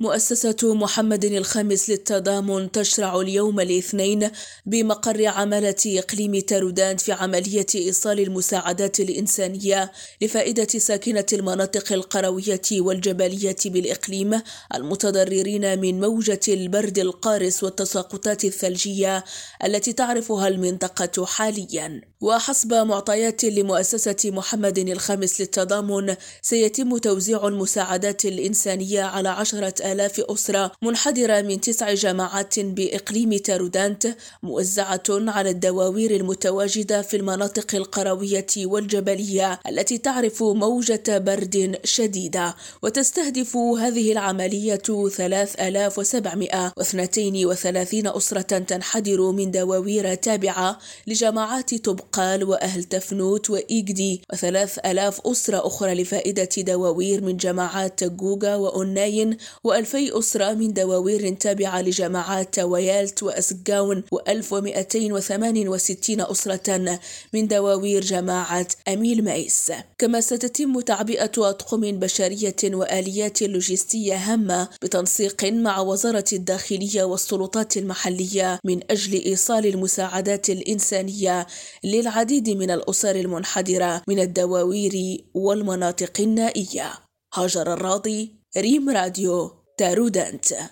مؤسسة محمد الخامس للتضامن تشرع اليوم الاثنين بمقر عمالة إقليم تارودانت في عملية إيصال المساعدات الإنسانية لفائدة ساكنة المناطق القروية والجبلية بالإقليم المتضررين من موجة البرد القارس والتساقطات الثلجية التي تعرفها المنطقة حاليا. وحسب معطيات لمؤسسة محمد الخامس للتضامن سيتم توزيع المساعدات الإنسانية على عشرة آلاف أسرة منحدرة من تسع جماعات بإقليم تارودانت موزعة على الدواوير المتواجدة في المناطق القروية والجبلية التي تعرف موجة برد شديدة. وتستهدف هذه العملية 3732 أسرة تنحدر من دواوير تابعة لجماعات تبقال وأهل تفنوت وإيجدي وثلاث ألاف أسرة أخرى لفائدة دواوير من جماعات جوجا وأوناين وألفي أسرة من دواوير تابعة لجماعات ويالت وأسجاون و1268 أسرة من دواوير جماعة أميل ميس كما ستتم تعبئة أطقم بشرية وآليات لوجستية هامة بتنسيق مع وزارة الداخلية والسلطات المحلية من أجل إيصال المساعدات الإنسانية للعديد من الأسر المنحدرة من الدواوير والمناطق النائية. هاجر الراضي ريم راديو. تارودانت